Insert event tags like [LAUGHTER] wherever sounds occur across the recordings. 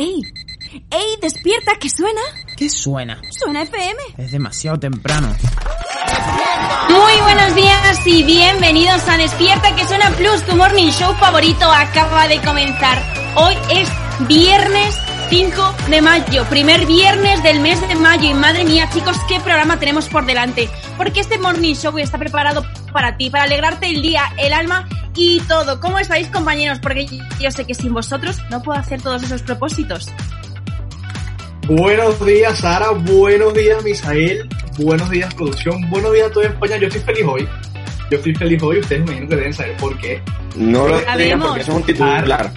¡Ey! ¡Ey! ¡Despierta! ¿Qué suena? ¿Qué suena? Suena FM. Es demasiado temprano. Muy buenos días y bienvenidos a Despierta que suena Plus, tu morning show favorito acaba de comenzar. Hoy es viernes 5 de mayo, primer viernes del mes de mayo y madre mía chicos, qué programa tenemos por delante. Porque este morning show está preparado para ti, para alegrarte el día, el alma y todo. ¿Cómo estáis compañeros? Porque yo sé que sin vosotros no puedo hacer todos esos propósitos. Buenos días Sara, buenos días Misael, buenos días producción, buenos días a toda España. Yo estoy feliz hoy. Yo estoy feliz hoy, ustedes me imagino que deben saber por qué. No lo Sabemos. digan porque eso es un titular.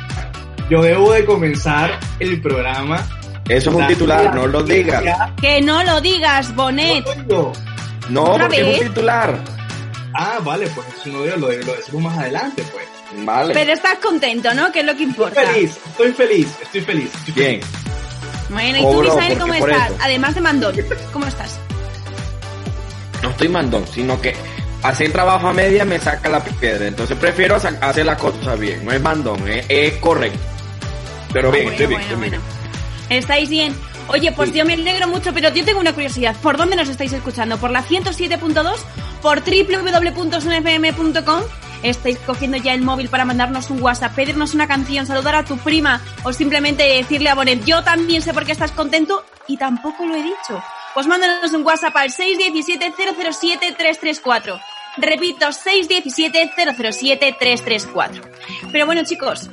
Yo debo de comenzar el programa. Eso es un titular, no lo digas. Que no lo digas, Bonet. No, No, ¿Otra porque vez? es un titular. Ah, vale, pues si no digo, lo, lo decimos más adelante, pues. Vale. Pero estás contento, ¿no? Que es lo que importa. Estoy feliz, estoy feliz, estoy feliz. estoy Bien. feliz. Bueno, ¿y tú, Cobro, Misael, cómo estás? eso. Además de mandón, ¿cómo estás? No estoy mandón, sino que hacer trabajo a media me saca la piedra. Entonces prefiero hacer las cosas bien. No es mandón, es, es correcto. Pero bien, estoy bien, bueno, estoy bueno. ¿Estáis bien? Oye, pues Sí. yo me alegro mucho, pero yo tengo una curiosidad. ¿Por dónde nos estáis escuchando? ¿Por la 107.2? ¿Por www.sunfm.com? ¿Estáis cogiendo ya el móvil para mandarnos un WhatsApp, pedirnos una canción, saludar a tu prima o simplemente decirle a Bonet, yo también sé por qué estás contento y tampoco lo he dicho? Pues mándanos un WhatsApp al 617-007-334. Repito, 617-007-334. Pero bueno, chicos,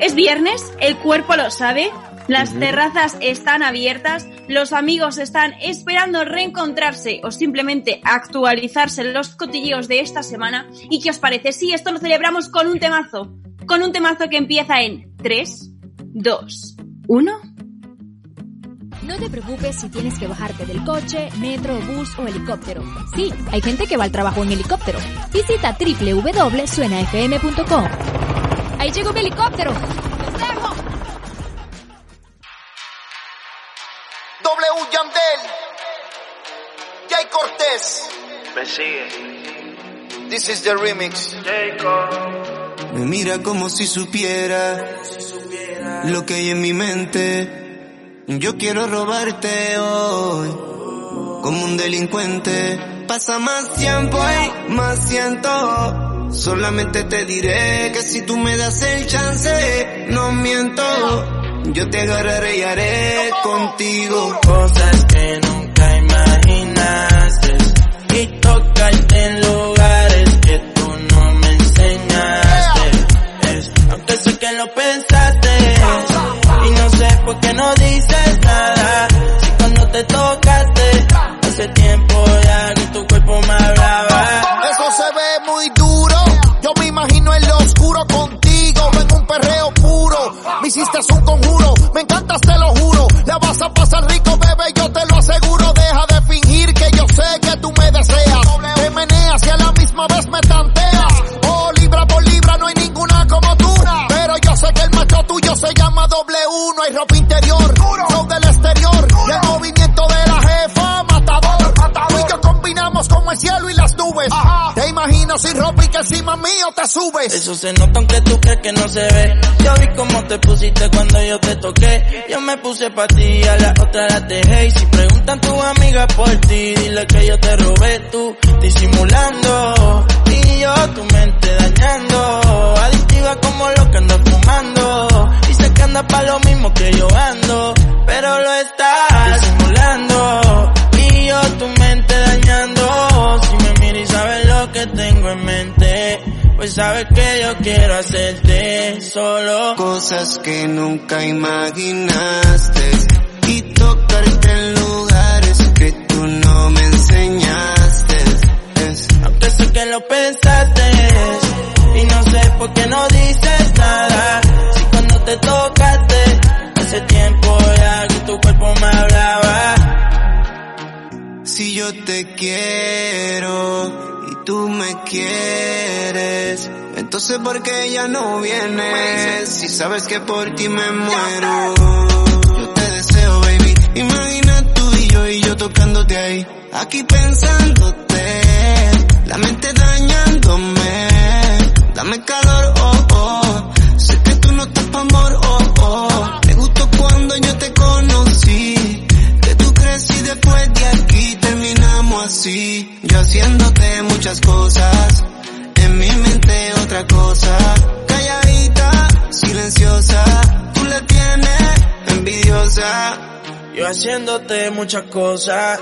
es viernes, el cuerpo lo sabe, las terrazas están abiertas, los amigos están esperando reencontrarse o simplemente actualizarse los cotilleos de esta semana. ¿Y qué os parece? Sí, esto lo celebramos con un temazo, con un temazo que empieza en 3, 2, 1. No te preocupes si tienes que bajarte del coche, metro, bus o helicóptero. Sí, hay gente que va al trabajo en helicóptero. Visita www.suenafm.com. Ahí llegó mi helicóptero. ¡Los dejo! W Yandel, Jay Cortés. Me sigue. This is the remix. Jacob. Me mira como si supiera lo que hay en mi mente. Yo quiero robarte hoy como un delincuente. Pasa más tiempo y más siento. Solamente te diré que si tú me das el chance, no miento. Yo te agarraré y haré contigo. Cosas que nunca imaginaste. Y tocarte en lugares que tú no me enseñaste. Es- aunque sé que lo pensaste. Y no sé por qué no dices nada. Si cuando te tocaste, hace tiempo ya que tu cuerpo me hablaba. Eso se ve muy duro. Me imagino en lo oscuro contigo, en un perreo puro. Me hiciste un conjuro, me encantas, te lo Eso se nota aunque tú crees que no se ve. Yo vi cómo te pusiste cuando yo te toqué. Yo me puse pa' ti, a la otra la dejé. Y si preguntan tu amiga por ti, dile que yo te robé tú, disimulando. Y yo tu mente dañando. Adictiva como lo que ando fumando. Sé que anda pa' lo mismo que yo ando. Pero lo estás disimulando. Y yo tu mente dañando. Si me miras y sabes lo que tengo en mente. Pues sabes que yo quiero hacerte solo cosas que nunca imaginaste y tocarte en lugares que tú no me enseñaste. Aunque sé que lo pensaste y no sé por qué no dices nada. Si cuando te tocaste hace tiempo ya que tu cuerpo me hablaba. Si yo te quiero tú me quieres. Entonces ¿por qué ya no vienes? Si sabes que por ti me muero. Yo te deseo, baby. Imagina tú y yo y yo tocándote ahí. Aquí pensándote. La mente dañándome. Dame calor, oh. Haciéndote muchas cosas,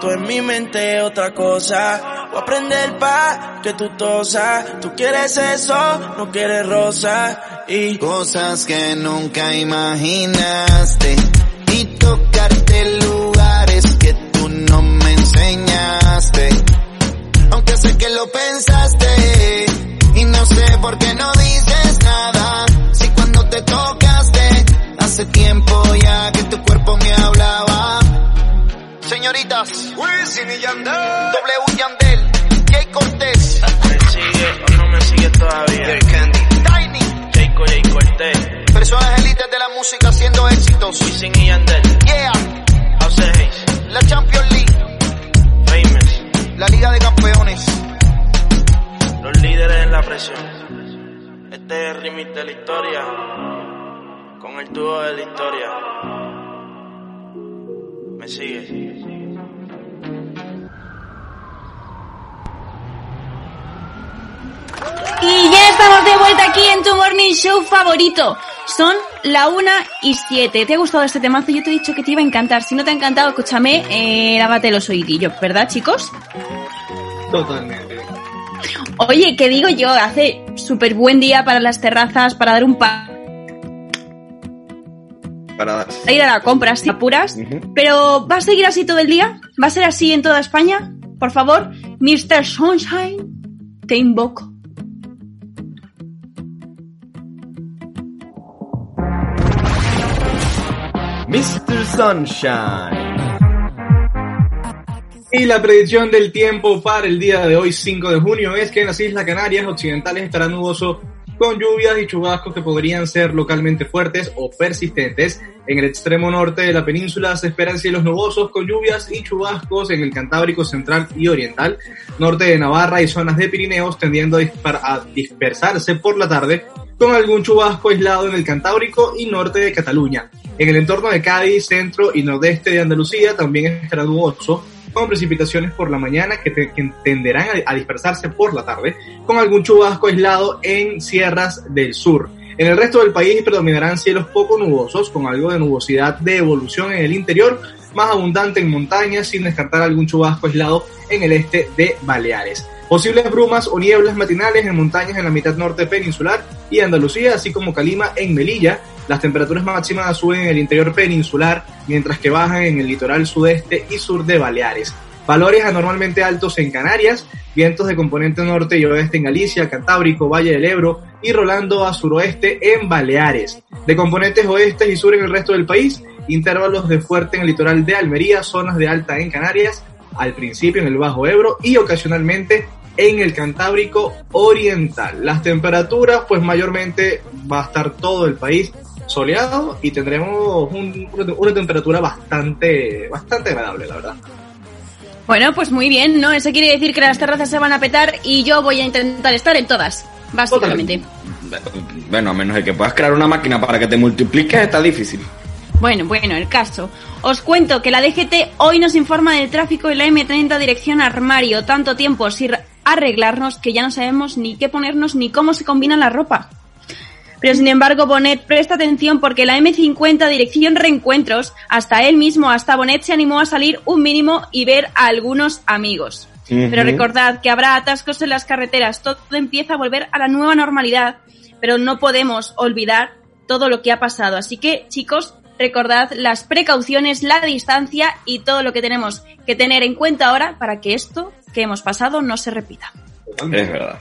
tú en mi mente otra cosa. Voy a aprender pa' que tú tosas. Tú quieres eso, no quieres rosa. Y Cosas que nunca imaginaste. Y tocarte lugares que tú no me enseñaste. Aunque sé que lo pensaste. Y no sé por qué no dices nada. Si cuando te tocaste, hace tiempo ya que hablaba. Señoritas, Wisin y Yandel, W Yandel, Jay Cortés, me sigue o no me sigue todavía. Candy, Tiny, Jayco Jay Cortés, personas élites de la música haciendo éxitos. Wisin y Yandel, Yeah, House Hayes, la Champions League, Famous, la Liga de Campeones. los líderes en la presión. Este es el remix de la historia, con el tubo de la historia. Me sigue. Y ya estamos de vuelta aquí en tu morning show favorito. Son la una y siete. ¿Te ha gustado este temazo? Yo te he dicho que te iba a encantar. Si no te ha encantado, escúchame, eh, lávate los oídillos, ¿verdad, chicos? Totalmente. Oye, ¿qué digo yo? Hace súper buen día para las terrazas, para dar un pa... Para a ir a la compra, si apuras. Pero, ¿va a seguir así todo el día? ¿Va a ser así en toda España? Por favor, Mr. Sunshine, te invoco. Mr. Sunshine. Y la predicción del tiempo para el día de hoy, 5 de junio, es que en las Islas Canarias occidentales estará nuboso con lluvias y chubascos que podrían ser localmente fuertes o persistentes. En el extremo norte de la península se esperan cielos nubosos con lluvias y chubascos en el Cantábrico central y oriental, norte de Navarra y zonas de Pirineos tendiendo a, dispersarse por la tarde con algún chubasco aislado en el Cantábrico y norte de Cataluña. En el entorno de Cádiz, centro y nordeste de Andalucía también estará nuboso, con precipitaciones por la mañana que, te- que tenderán a, a dispersarse por la tarde, con algún chubasco aislado en sierras del sur. En el resto del país predominarán cielos poco nubosos, con algo de nubosidad de evolución en el interior, más abundante en montañas, sin descartar algún chubasco aislado en el este de Baleares. Posibles brumas o nieblas matinales en montañas en la mitad norte peninsular y Andalucía, así como Calima en Melilla. Las temperaturas máximas suben en el interior peninsular, mientras que bajan en el litoral sudeste y sur de Baleares. Valores anormalmente altos en Canarias, vientos de componente norte y oeste en Galicia, Cantábrico, Valle del Ebro y rolando a suroeste en Baleares. De componentes oeste y sur en el resto del país, intervalos de fuerte en el litoral de Almería, zonas de alta en Canarias, al principio en el Bajo Ebro y ocasionalmente en el Cantábrico Oriental. Las temperaturas, pues mayormente va a estar todo el país soleado y tendremos un- una, temperatura bastante, bastante agradable, la verdad. Bueno, pues muy bien, ¿no? Eso quiere decir que las terrazas se van a petar y yo voy a intentar estar en todas, básicamente. Bueno, a menos de que puedas crear una máquina para que te multipliques, está difícil. Bueno, bueno, el caso. Os cuento que la DGT hoy nos informa del tráfico en la M30 dirección armario. Tanto tiempo sin arreglarnos que ya no sabemos ni qué ponernos ni cómo se combina la ropa. Pero sin embargo, Bonet presta atención porque la M50 dirección reencuentros, hasta él mismo, hasta Bonet se animó a salir un mínimo y ver a algunos amigos. Pero recordad que habrá atascos en las carreteras, todo empieza a volver a la nueva normalidad, pero no podemos olvidar todo lo que ha pasado. Así que, chicos, recordad las precauciones, la distancia y todo lo que tenemos que tener en cuenta ahora para que esto que hemos pasado no se repita. Es verdad.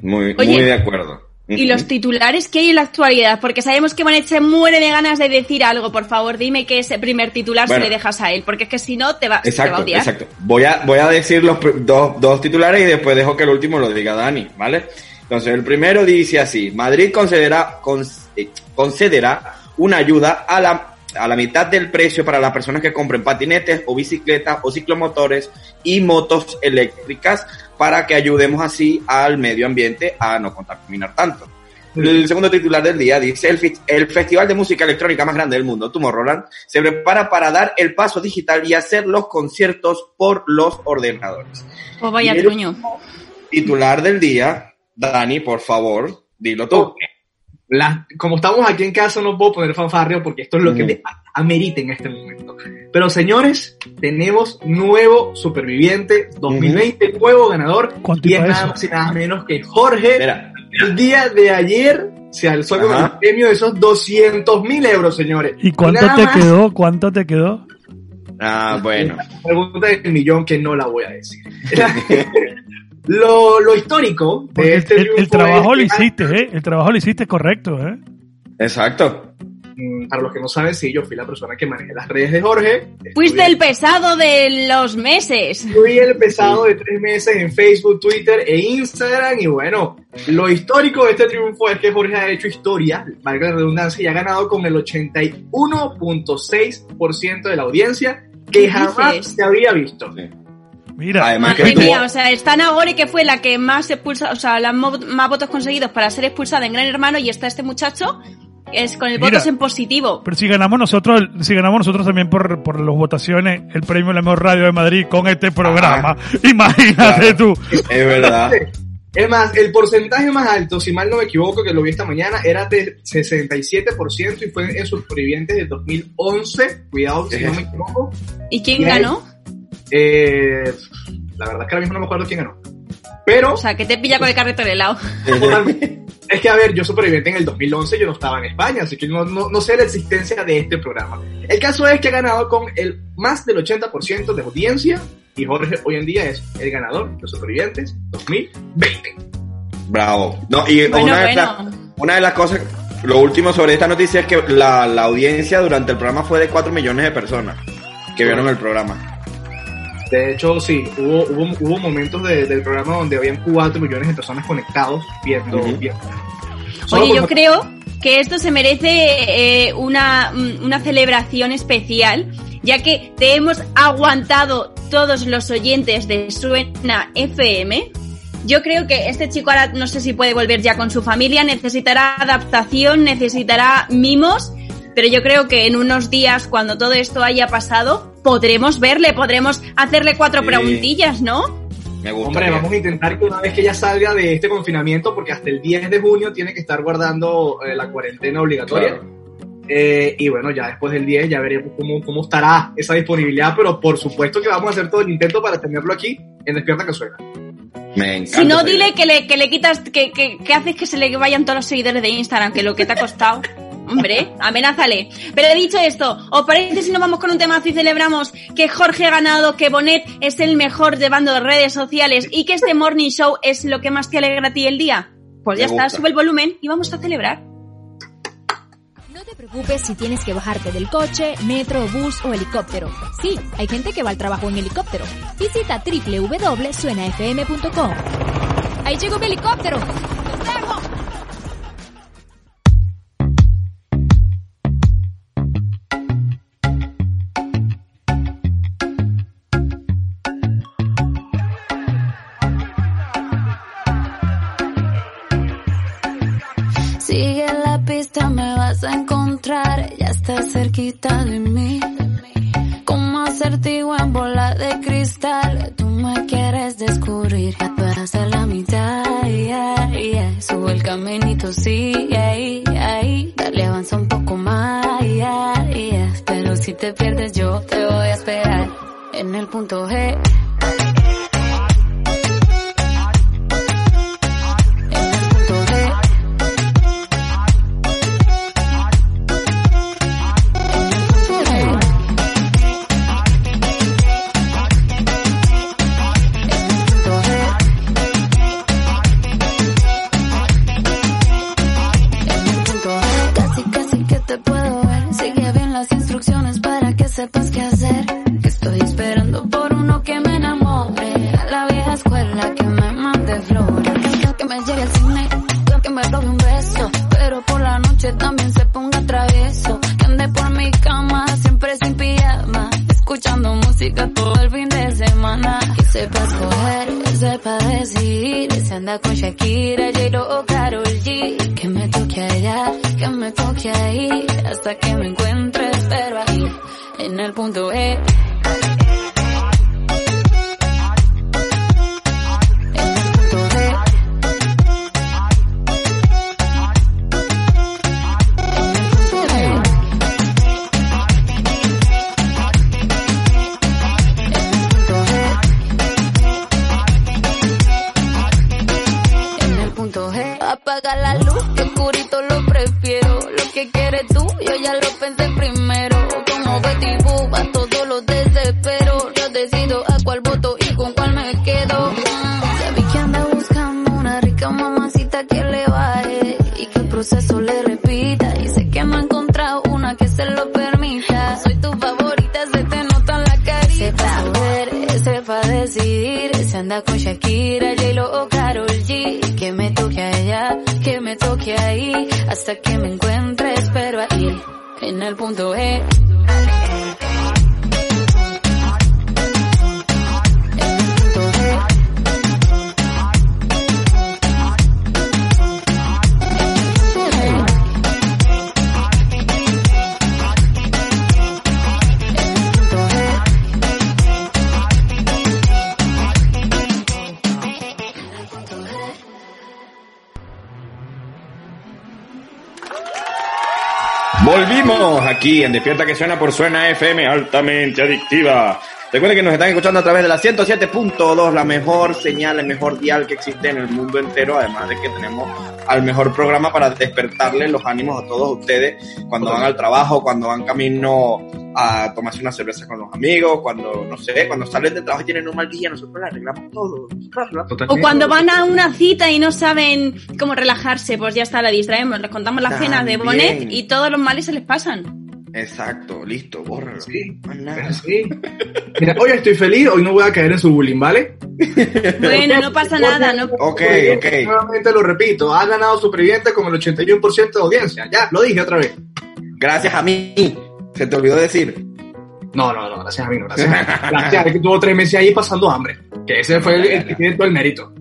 Muy, Oye. muy de acuerdo. Y los titulares que hay en la actualidad, porque sabemos que Bonet se muere de ganas de decir algo. Por favor, dime que ese primer titular Bueno. se le dejas a él, porque es que si no te va, te va a Exacto, odiar. exacto. Voy a, voy a decir los dos, dos titulares y después dejo que el último lo diga Dani, ¿vale? Entonces, el primero dice así, Madrid concederá, con- eh, concederá una ayuda a la, a la mitad del precio para las personas que compren patinetes o bicicletas o ciclomotores y motos eléctricas para que ayudemos así al medio ambiente a no contaminar tanto. El segundo titular del día dice, el, festival de música electrónica más grande del mundo, Tomorrowland, se prepara para dar el paso digital y hacer los conciertos por los ordenadores. Pues vaya Y el truño. Titular del día, Dani, por favor, dilo tú. La- como estamos aquí en casa no puedo poner fanfarrio porque esto es lo que me amerita en este momento. Pero señores, tenemos nuevo superviviente 2020, nuevo ganador. ¿Cuánto Y es nada más y nada menos que Jorge. Espera, El día de ayer se alzó con el premio de esos 200 mil euros, señores. ¿Y cuánto nada te más, quedó? ¿Cuánto te quedó? ah, bueno. Pregunta del millón que no la voy a decir. [LAUGHS] lo, lo histórico de el, este el- el trabajo es lo hiciste, ¿eh? El trabajo lo hiciste correcto, ¿eh? Exacto. Mm, Para los que no saben, sí, yo fui la persona que manejé las redes de Jorge. Fuiste el pesado de los meses. Fui el pesado de tres meses en Facebook, Twitter e Instagram. Y bueno, lo histórico de este triunfo es que Jorge ha hecho historia, valga la redundancia, y ha ganado con el 81.6% de la audiencia que ¿Qué jamás dices? se había visto. Sí. Mira, Además que Madre tuvo- mía, o sea, está Nagore que fue la que más expulsa, o sea, las más votos conseguidos para ser expulsada en Gran Hermano y está este muchacho es con el Mira. votos en positivo. pero si ganamos nosotros, si ganamos nosotros también por, por las votaciones, el premio a la mejor radio de Madrid con este programa, imagínate Claro. tú. Es verdad. Es más, el porcentaje más alto, si mal no me equivoco, que lo vi esta mañana, era de 67% y fue en Supervivientes de 2011. Cuidado, si no me equivoco. ¿Y quién Y ahí- ganó? Eh, la verdad es que ahora mismo no me acuerdo quién ganó. Pero O sea, que te pilla con el carrito del helado. [LAUGHS] Es que, a ver, yo superviviente en el 2011, yo no estaba en España, así que no, no, no sé la existencia de este programa. El caso es que ha ganado con el más del 80% de audiencia y Jorge hoy en día es el ganador de Supervivientes 2020. Bravo. No, y Bueno, una, de bueno. una de las cosas, lo último sobre esta noticia es que la, la audiencia durante el programa fue de 4 millones de personas que vieron el programa. De hecho, sí, hubo, hubo, hubo momentos de- del programa donde habían 4 millones de personas conectados viendo. Viendo. Oye, yo creo que esto se merece eh, una, mm, una celebración especial, ya que te hemos aguantado todos los oyentes de Suena FM. Yo creo que este chico ahora no sé si puede volver ya con su familia, necesitará adaptación, necesitará mimos, pero yo creo que en unos días, cuando todo esto haya pasado, podremos verle, podremos hacerle cuatro Sí. preguntillas, ¿no? Me gusta. Hombre, vamos a intentar que una vez que ya salga de este confinamiento, porque hasta el 10 de junio tiene que estar guardando eh, la cuarentena obligatoria. Eh, y bueno, ya después del 10 ya veremos cómo, cómo estará esa disponibilidad, pero por supuesto que vamos a hacer todo el intento para tenerlo aquí en Despierta que Suena. Me encanta. Si no, dile que le, que le quitas, que, que, que haces que se le vayan todos los seguidores de Instagram, que lo que te ha costado. [LAUGHS] Hombre, amenázale. Pero he dicho esto, ¿os parece si nos vamos con un temazo y celebramos que Jorge ha ganado, que Bonet es el mejor llevando redes sociales y que este morning show es lo que más te alegra a ti el día? Pues ya está, sube el volumen y vamos a celebrar. No te preocupes si tienes que bajarte del coche, metro, bus o helicóptero. Sí, hay gente que va al trabajo en helicóptero. Visita www.suenafm.com. ¡Ahí llegó mi helicóptero! Estás cerquita de mí. Como acertijo en bola de cristal. Tú me quieres descubrir. Vas a la mitad. yeah, yeah. El caminito, sigue ahí, ahí. Dale, avanza un poco más. yeah, yeah. Pero si te pierdes, yo te voy a esperar. En el punto G. que ahí. Hasta que me encuentre, espero ahí. En el punto E. aquí en Despierta que suena por Suena FM, altamente adictiva. Recuerden que nos están escuchando a través de la 107.2, la mejor señal, el mejor dial que existe en el mundo entero, además de que tenemos al mejor programa para despertarle los ánimos a todos ustedes cuando van al trabajo, cuando van camino a tomarse una cerveza con los amigos, cuando, no sé, cuando salen del trabajo y tienen un mal día, nosotros le arreglamos todo. O cuando van a una cita y no saben cómo relajarse, pues ya está, la distraemos, les contamos las cenas de También. Bonet y todos los males se les pasan. Exacto, listo, bórralo. Sí, nada. sí. [LAUGHS] Mira, hoy estoy feliz, hoy no voy a caer en su bullying, ¿vale? Bueno, no pasa nada, no. Ok, ok. Nuevamente lo repito, ha ganado Superviviente con el 81% de audiencia. Ya, lo dije otra vez. Gracias a mí. Se te olvidó decir. No, no, no, gracias a mí, no, gracias a mí. Gracias a que tuvo tres meses ahí pasando hambre. Que ese fue el, el que tiene todo el mérito.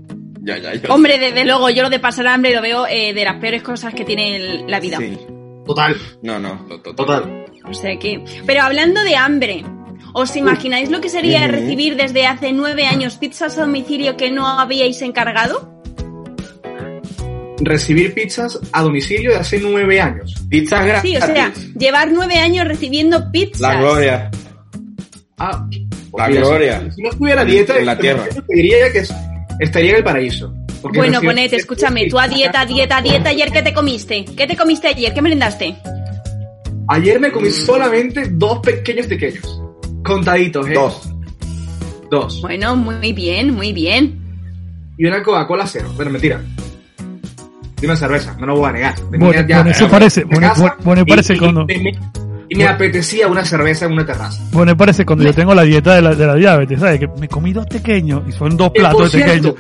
Ya, ya, ya. Hombre, desde luego, yo lo de pasar hambre lo veo eh, de las peores cosas que tiene el- la vida. Sí. Total, No, no, to- to- total. O sea que. Pero hablando de hambre, ¿os imagináis lo que sería recibir desde hace nueve años pizzas a domicilio que no habíais encargado? Recibir pizzas a domicilio de hace nueve años. Pizzas gratis. Sí, o sea, llevar nueve años recibiendo pizzas. La gloria. Ah, La mira, gloria. Si, no estuviera dieta, En la tierra. diría que es- estaría en el paraíso. Porque Bueno, ponete, escúchame, tú a dieta, dieta, dieta, ayer ¿qué te comiste? ¿Qué te comiste ayer? ¿Qué merendaste? Ayer me comí solamente dos pequeños pequeños. Contaditos, ¿eh? Dos. Dos. Bueno, muy bien, muy bien. Y una Coca-Cola cero. Bueno, mentira. Y una cerveza, no lo voy a negar. Venía Bueno, ya bueno, eso parece, bueno, bueno, parece y- cuando, y Y me apetecía una cerveza en una terraza. bueno, parece cuando yo tengo la dieta de la, de la diabetes, ¿sabes? Que me comí dos pequeños y son dos platos de pequeños.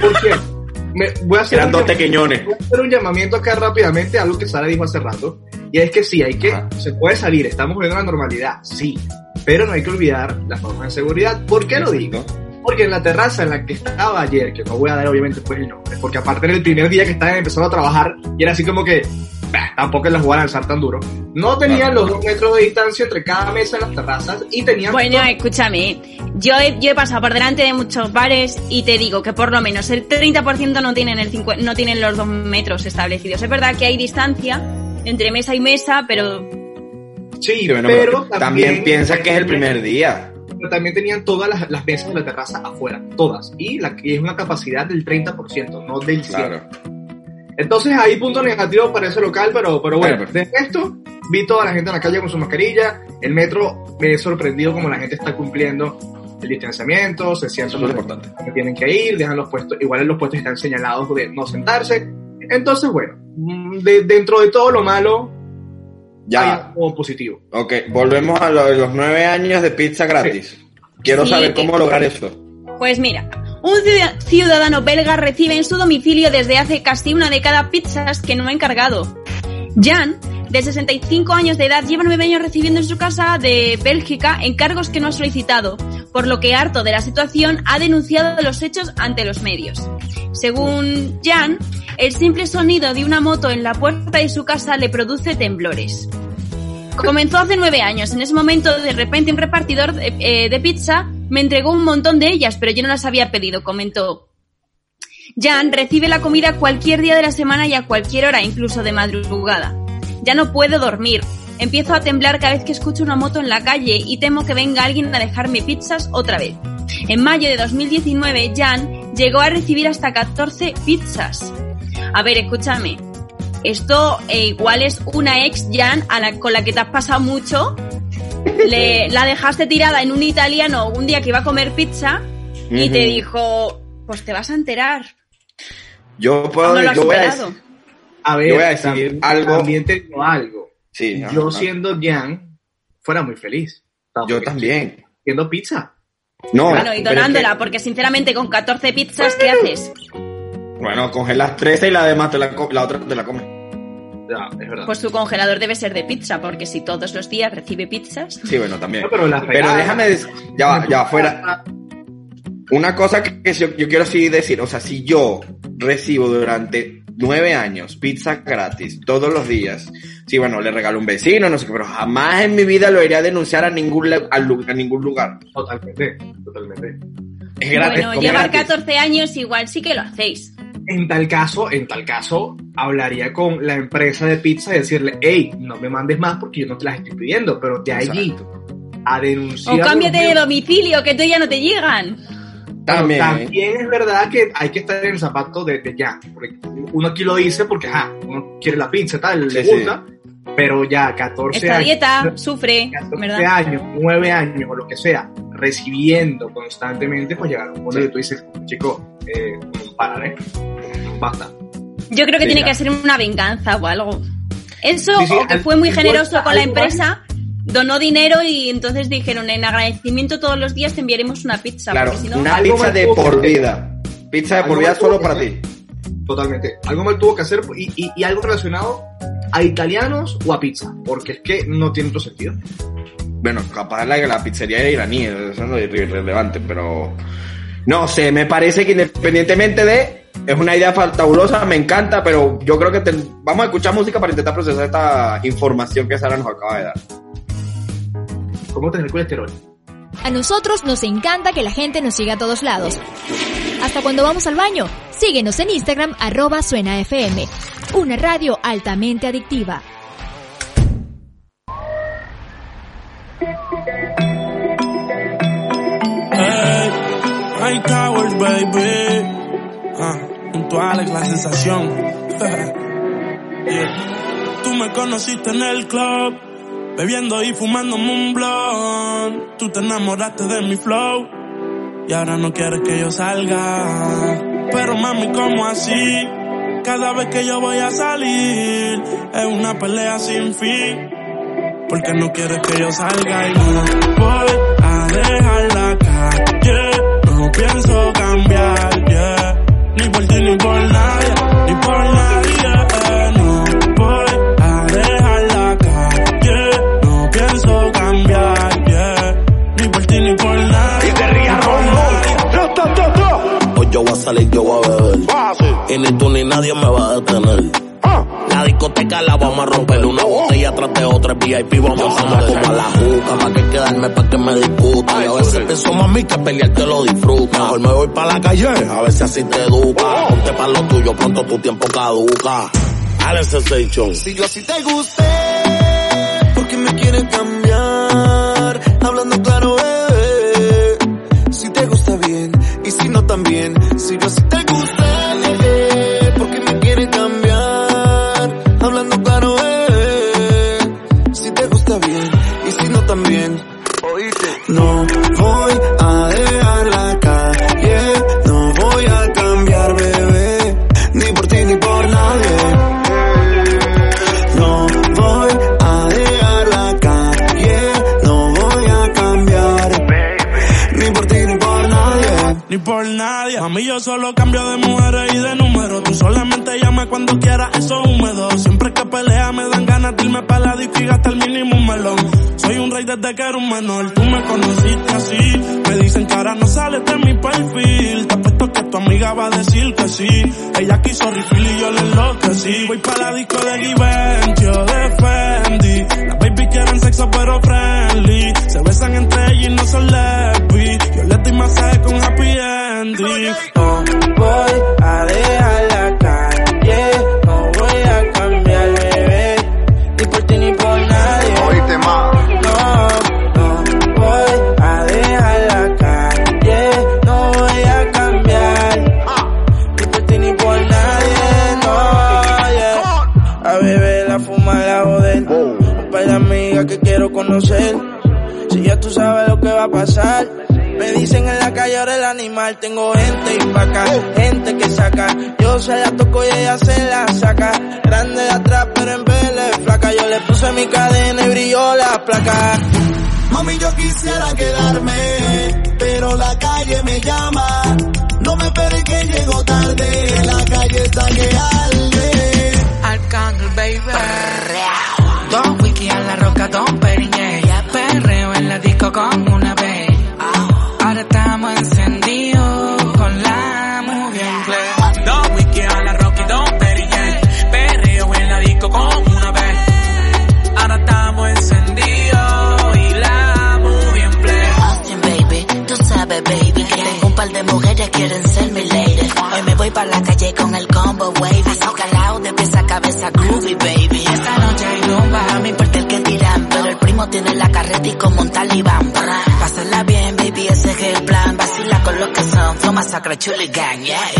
Por cierto, me- voy a hacer Eran un dos pequeñones. Voy a hacer un llamamiento acá rápidamente a algo que Sara dijo hace rato. Y es que sí, hay que, Ajá. se puede salir, estamos viendo la normalidad, sí. Pero no hay que olvidar las normas de seguridad. ¿Por qué lo digo? Porque en la terraza en la que estaba ayer, que no voy a dar obviamente pues el nombre, porque aparte era el primer día que estaban empezando a trabajar y era así como que bah, tampoco es la jugada a lanzar tan duro. No tenían los dos metros de distancia entre cada mesa en las terrazas y tenían Bueno, dos- escúchame, yo he, yo he pasado por delante de muchos bares y te digo que por lo menos el 30% no tienen, el 50 no tienen los dos metros establecidos. Es verdad que hay distancia entre mesa y mesa, pero sí, Bueno, pero también, piensa que es el primer día. pero también tenían todas las, las mesas de la terraza afuera, todas. Y, la, y es una capacidad del 30%, no del 100%. Claro. Entonces hay punto negativo para ese local, pero, pero bueno, de esto vi toda la gente en la calle con su mascarilla, el metro me he sorprendido como la gente está cumpliendo el distanciamiento, se sientan donde importante. que tienen que ir, dejan los puestos, igual en los puestos están señalados de no sentarse. Entonces, bueno, mm, de- dentro de todo lo malo, Ya. hay algo positivo. Ok, volvemos a lo de los nueve años de pizza gratis. Quiero Sí, saber cómo lograr eso. Pues mira, un ciudad- ciudadano belga recibe en su domicilio desde hace casi una década pizzas que no ha encargado. Jan, de 65 años de edad, lleva nueve años recibiendo en su casa de Bélgica encargos que no ha solicitado, por lo que harto de la situación ha denunciado los hechos ante los medios. Según Jan, el simple sonido de una moto en la puerta de su casa le produce temblores. Comenzó hace nueve años. En ese momento, de repente, un repartidor de, eh, de pizza me entregó un montón de ellas, pero yo no las había pedido, comentó. Jan recibe la comida cualquier día de la semana y a cualquier hora, incluso de madrugada. Ya no puedo dormir. Empiezo a temblar cada vez que escucho una moto en la calle y temo que venga alguien a dejarme pizzas otra vez. En mayo de 2019, Jan llegó a recibir hasta 14 pizzas. A ver, escúchame. Esto eh, igual es una ex Jan a la, con la que te has pasado mucho. Le, la dejaste tirada en un italiano un día que iba a comer pizza y te dijo, pues te vas a enterar. Yo puedo, No lo has yo voy a superado. decir, A ver, Yo voy a decir también, algo- también te digo algo. Sí, Yo siendo Jan, fuera muy feliz. Yo también. Siendo pizza. No, bueno, y donándola, que- porque sinceramente con 14 pizzas, ¿qué haces? bueno, coges las 13 y la demás te la, la otra te la comes. Ya, es verdad. Pues su congelador debe ser de pizza, porque si todos los días recibe pizzas... Sí, bueno, también. No, pero déjame decir, ya va, ya va, fuera. Una cosa que, yo, yo quiero sí decir, o sea, si yo recibo durante nueve años pizza gratis todos los días, sí, bueno, le regalo a un vecino, no sé qué, pero jamás en mi vida lo iría a denunciar a ningún, le- al lu- a ningún lugar. Totalmente, totalmente. Es gratis. bueno, llevar gratis. 14 años igual sí que lo hacéis. En tal caso, en tal caso, hablaría con la empresa de pizza y decirle, hey, no me mandes más porque yo no te las estoy pidiendo, pero de allí a denunciar. O cámbiate de domicilio, que tú ya no te llegan. También. También es verdad que hay que estar en el zapato de, de ya. Porque uno aquí lo dice porque, ajá, uno quiere la pizza, tal, le Sí, gusta, pero ya 14 Esta años. dieta [LAUGHS] sufre, 14 ¿verdad? años, 9 años o lo que sea, recibiendo constantemente, pues llegar a un punto que tú dices, chico, eh, para, ¿eh? Basta. Yo creo que Sí, tiene ya. que ser una venganza o algo. Eso, Sí, sí, o que fue muy generoso con la empresa, donó dinero y entonces dijeron, en agradecimiento todos los días te enviaremos una pizza. Claro, porque si no, una pizza de por vida. Pizza de por vida solo para ti. Totalmente. Algo mal tuvo que hacer y, y, y algo relacionado a italianos o a pizza, porque es que no tiene otro sentido. Bueno, capaz la, la pizzería era iraní, eso no es irrelevante, pero no sé, me parece que independientemente de, es una idea fantabulosa, me encanta, pero yo creo que vamos a escuchar música para intentar procesar esta información que Sara nos acaba de dar. ¿Cómo tener colesterol? A nosotros nos encanta que la gente nos siga a todos lados. Hasta cuando vamos al baño. Síguenos en Instagram arroba suena FM. Una radio altamente adictiva. Towers, baby. Ah, junto la sensación. [LAUGHS] Yeah. Tú me conociste en el club, bebiendo y fumando un blunt. Tú te enamoraste de mi flow, y ahora no quieres que yo salga. Pero mami, ¿cómo así? Cada vez que yo voy a salir, es una pelea sin fin. Porque no quieres que yo salga y no voy a dejar la. No pienso cambiar, yeah. Ni por ti ni por nadie, ni por nadie. eh. No voy a dejar la calle. No pienso cambiar, yeah. Ni por ti ni por nadie. Y te rías Hoy yo voy a salir, yo voy a beber. Y ni tú ni nadie me va a detener. La discoteca la vamos a romper una botella tras de otra VIP vamos a como a la juca pa' que quedarme pa' que me discuta. Y a veces pienso mami que pelear te lo disfruta. Mejor me voy pa' la calle a ver si así te educa. Ponte pa' lo tuyo pronto tu tiempo caduca. Alex Sensation. Si yo así te gusté, ¿por qué me quieres cambiar? Desde que era un menor. Tú me conociste así. Me dicen que ahora no sales de mi perfil. Te apuesto que tu amiga va a decir que sí. Ella quiso refill y yo le enloquecí. Voy para la disco de Givenchy o de Fendi. Las baby quieren sexo pero friendly. Quisiera quedarme, flow masacre, chuli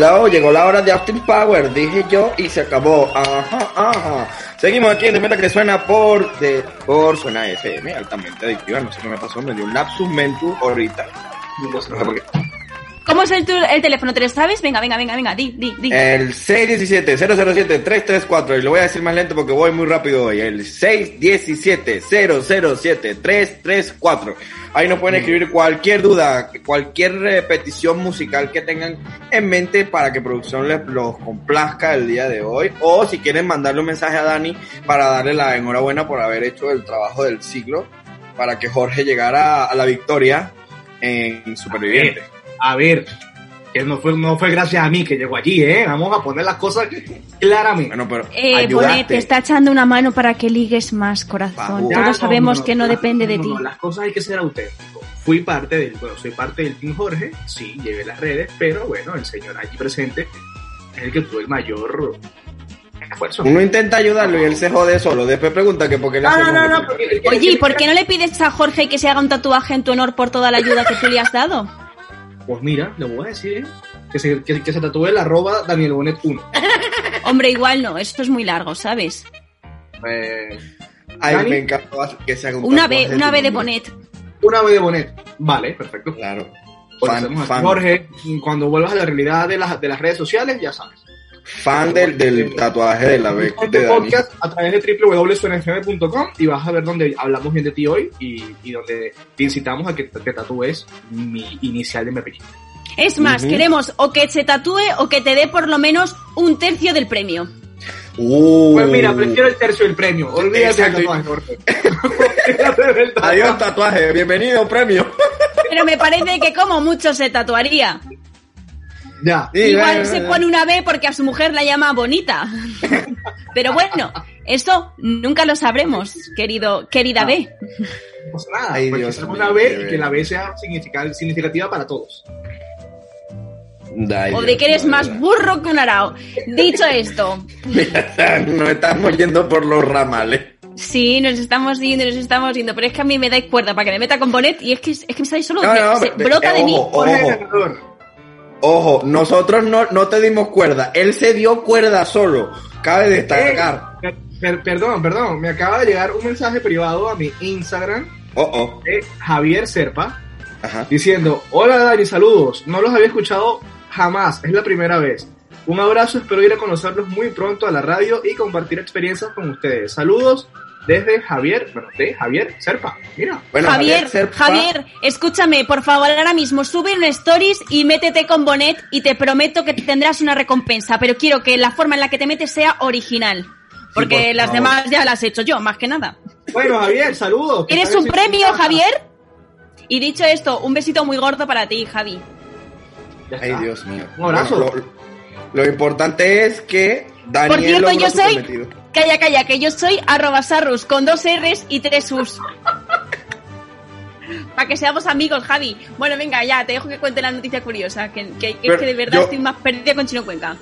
hello, llegó la hora de Austin Power, dije yo, y se acabó. Ajá, ajá. Seguimos aquí en De Meta que suena por, de, por Suena FM, altamente adictiva. No sé qué me pasó, me dio un lapsus mentu ahorita. No sé por qué. ¿Cómo es el, tu- el teléfono? ¿Te lo sabes? Venga, venga, venga, venga, di, di, di. El 617-007-334, y lo voy a decir más lento porque voy muy rápido hoy. El 617-007-334. Ahí nos pueden escribir cualquier duda, cualquier eh, petición musical que tengan en mente para que producción les los complazca el día de hoy. O si quieren mandarle un mensaje a Dani para darle la enhorabuena por haber hecho el trabajo del siglo para que Jorge llegara a la victoria en Superviviente. A ver, que no fue, no fue gracias a mí que llegó allí, ¿eh? Vamos a poner las cosas claramente. Bueno, pero Eh, Bonet, te está echando una mano para que ligues más, corazón. Ya, Todos no, sabemos no, que no no, depende de no, ti. no, las cosas hay que ser auténtico. Fui parte del, bueno, soy parte del Team Jorge, sí, llevé las redes, pero bueno, el señor allí presente es el que tuvo el mayor esfuerzo. Uno intenta ayudarlo y él se jode solo. Después pregunta que por qué le No, hacemos no, no, porque- Oye, ¿y por qué no le pides a Jorge que se haga un tatuaje en tu honor por toda la ayuda que tú le has dado? Pues mira, le voy a decir ¿eh? que se, que, que se tatúe el arroba Daniel Bonet 1. [LAUGHS] Hombre, igual no, esto es muy largo, ¿sabes? Eh, Ay, Dani, me encanta que se haga un Una B, una B de nombre. Bonet. Una B de Bonet. Vale, perfecto. Claro. Pues Fan, hacemos así. fan. Jorge, cuando vuelvas a la realidad de las, de las redes sociales, ya sabes. Fan del, del tatuaje de la B de Este podcast a través de www.sunfm.com y vas a ver donde hablamos bien de ti hoy y, y donde te incitamos a que te tatúes mi inicial de mi apellido. Es más, queremos o que se tatúe o que te dé por lo menos un tercio del premio. Uh. Pues mira, prefiero el tercio del premio. Olvídate del Exacto. tatuaje, Jorge. [LAUGHS] Olvídate del tatuaje. Adiós tatuaje, bienvenido premio. Pero me parece que como mucho se tatuaría. Ya. Igual se pone una B porque a su mujer la llama bonita. [LAUGHS] Pero bueno, eso nunca lo sabremos, querido, querida B. No pasa nada. Ay, pues Dios que una B y que la B sea significa- significativa para todos. O de que eres más burro que un arao. Dicho esto, [LAUGHS] nos estamos yendo por los ramales. sí, nos estamos yendo, nos estamos yendo, pero es que a mí me dais cuerda para que me meta con Bonet y es que, es que me estáis solo, No, no, se brota de eh, mí. ojo, ojo. Nosotros no, no te dimos cuerda. Él se dio cuerda solo. Cabe destacar. Eh, per- perdón, perdón. Me acaba de llegar un mensaje privado a mi Instagram Oh, oh. de Javier Serpa Ajá. diciendo: Hola Dani, saludos. No los había escuchado jamás, es la primera vez. Un abrazo, espero ir a conocerlos muy pronto a la radio y compartir experiencias con ustedes. Saludos desde Javier, bueno, de Javier Serpa. Mira. Javier, Javier, escúchame, por favor, ahora mismo sube un stories y métete con Bonet y te prometo que tendrás una recompensa, pero quiero que la forma en la que te metes sea original. Porque por las demás ya las he hecho yo, más que nada. Bueno, Javier, saludos. ¿Qué ¿Eres un premio, Javier? Y dicho esto, un besito muy gordo para ti, Javi. Ay, Dios mío. Un abrazo. Bueno, lo, lo importante es que Daniel Por cierto, yo soy- cometido. Calla, calla, que yo soy arroba sarrus con dos R's y tres U's. Para que seamos amigos, Javi. Bueno, venga, ya, te dejo que cuente la noticia curiosa. Que, que de verdad yo- estoy más perdida con Chino Cuenca.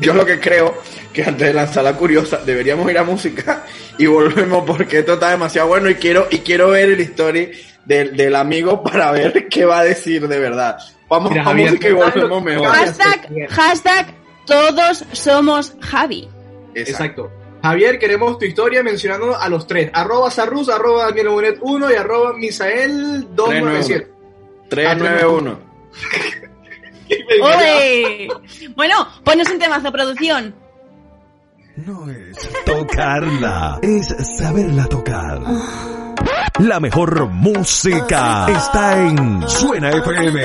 Yo lo que creo que antes de lanzar la curiosa deberíamos ir a música y volvemos porque esto está demasiado bueno y quiero y quiero ver el story del, del amigo para ver qué va a decir de verdad. Vamos Mira, a Javier, música y volvemos mejor. Hashtag, hashtag, todos somos Javi. Exacto. Javier, queremos tu historia mencionando a los tres. Arroba Sarrus, arroba Daniel Bonet 1 y arroba Misael 297. 391. ¡Ole! Bueno, ponos un temazo, producción. Tocarla es saberla tocar. La mejor música está en Suena FM.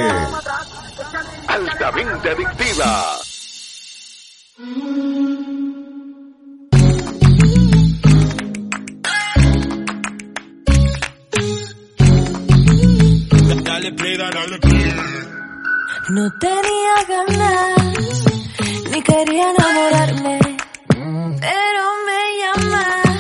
Altamente adictiva. Dale play, dale play. No tenía ganas, ni quería enamorarme, pero me llamas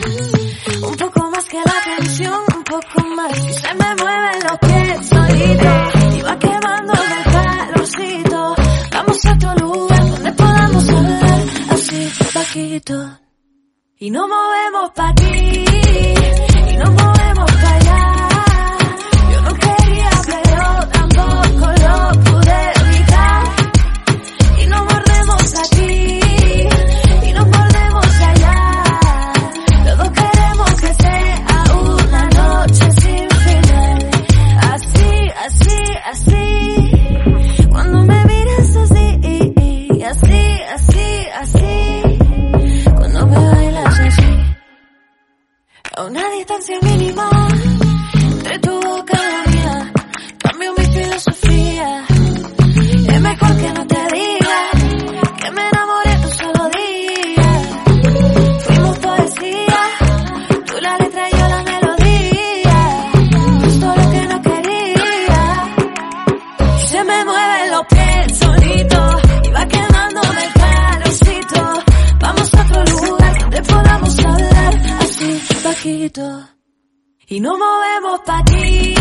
un poco más que la canción, un poco más. Y se me mueven los pies solito. Y va quemándome el calorcito. Vamos a otro lugar donde podamos hablar así bajito. Y no movemos pa' aquí. Y no movemos distancia mínima Y no movemos pa' aquí,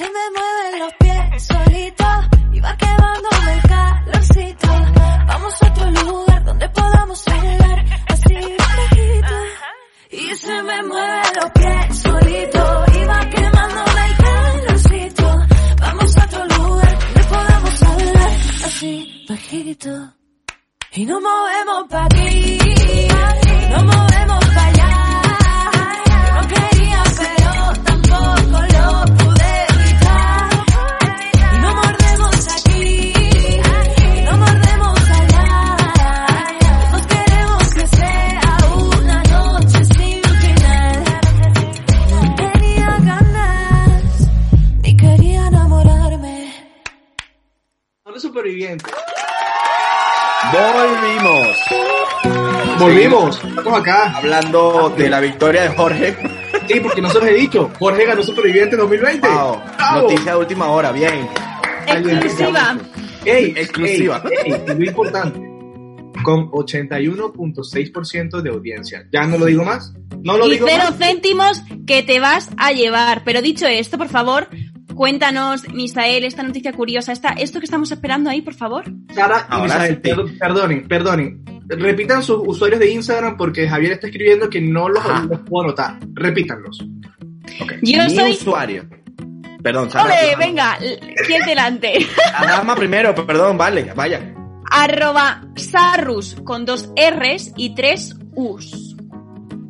se me mueven los pies acá. Hablando de la victoria de Jorge. Sí, porque no se los he dicho. Jorge ganó Superviviente 2020. Wow. ¡Bravo! Noticia de última hora, bien. Exclusiva. Ey, Exclusiva. ey, ey, lo importante. Con 81.6% de audiencia. Ya no lo digo más. No lo y digo cero más. céntimos que te vas a llevar. Pero dicho esto, por favor, cuéntanos, Misael, esta noticia curiosa, esta, esto que estamos esperando ahí, por favor. Sara y Ahora Misael, sí. perdonen, perdonen. Repitan sus usuarios de Instagram porque Javier está escribiendo que no los, puedo anotar. Repítanlos. Yo Mi soy... usuario. Perdón, Sara. ¡Ole, venga! ¿Quién delante? [LAUGHS] La dama primero, perdón, vale, vaya. Arroba Sarrus con dos R's y tres U's.